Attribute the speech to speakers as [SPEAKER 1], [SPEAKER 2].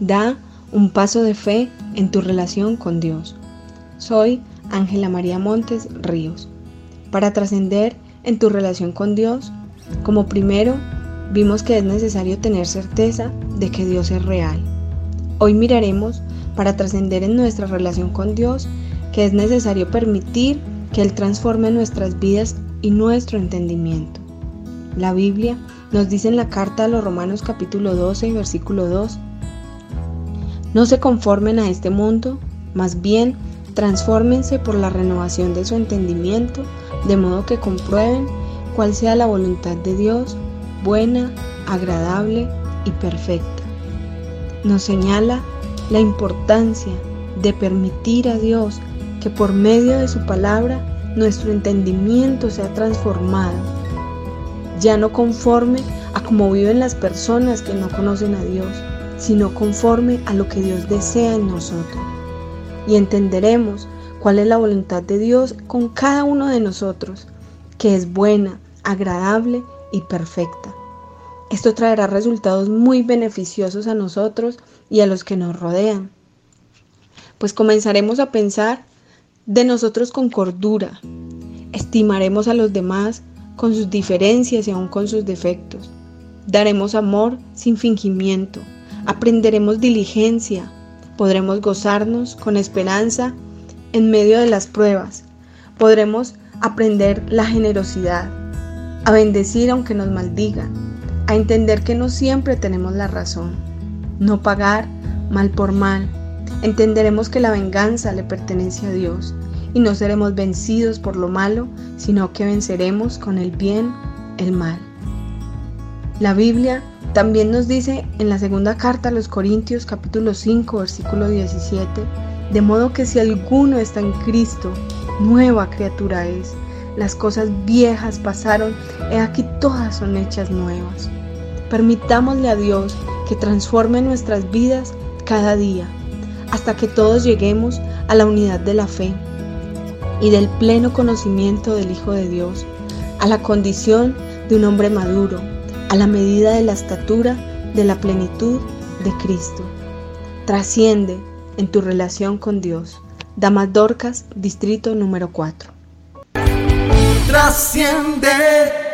[SPEAKER 1] Da un paso de fe en tu relación con Dios. Soy Ángela María Montes Ríos. Para trascender en tu relación con Dios, como primero, vimos que es necesario tener certeza de que Dios es real. Hoy miraremos, para trascender en nuestra relación con Dios, que es necesario permitir que Él transforme nuestras vidas y nuestro entendimiento. La Biblia nos dice en la carta a los Romanos capítulo 12, versículo 2, no se conformen a este mundo, más bien transfórmense por la renovación de su entendimiento, de modo que comprueben cuál sea la voluntad de Dios, buena, agradable y perfecta. Nos señala la importancia de permitir a Dios que por medio de su palabra nuestro entendimiento sea transformado, ya no conforme a cómo viven las personas que no conocen a Dios, sino conforme a lo que Dios desea en nosotros. Y entenderemos cuál es la voluntad de Dios con cada uno de nosotros, que es buena, agradable y perfecta. Esto traerá resultados muy beneficiosos a nosotros y a los que nos rodean. Pues comenzaremos a pensar de nosotros con cordura, estimaremos a los demás con sus diferencias y aún con sus defectos, daremos amor sin fingimiento, aprenderemos diligencia, podremos gozarnos con esperanza en medio de las pruebas, podremos aprender la generosidad, a bendecir aunque nos maldigan, a entender que no siempre tenemos la razón, no pagar mal por mal, entenderemos que la venganza le pertenece a Dios y no seremos vencidos por lo malo, sino que venceremos con el bien el mal. La Biblia también nos dice en la segunda carta a los Corintios capítulo 5 versículo 17, de modo que si alguno está en Cristo, nueva criatura es. Las cosas viejas pasaron, y aquí todas son hechas nuevas. Permitámosle a Dios que transforme nuestras vidas cada día, hasta que todos lleguemos a la unidad de la fe y del pleno conocimiento del Hijo de Dios, a la condición de un hombre maduro, a la medida de la estatura de la plenitud de Cristo. Trasciende en tu relación con Dios. Damas Dorcas, distrito número 4.
[SPEAKER 2] Trasciende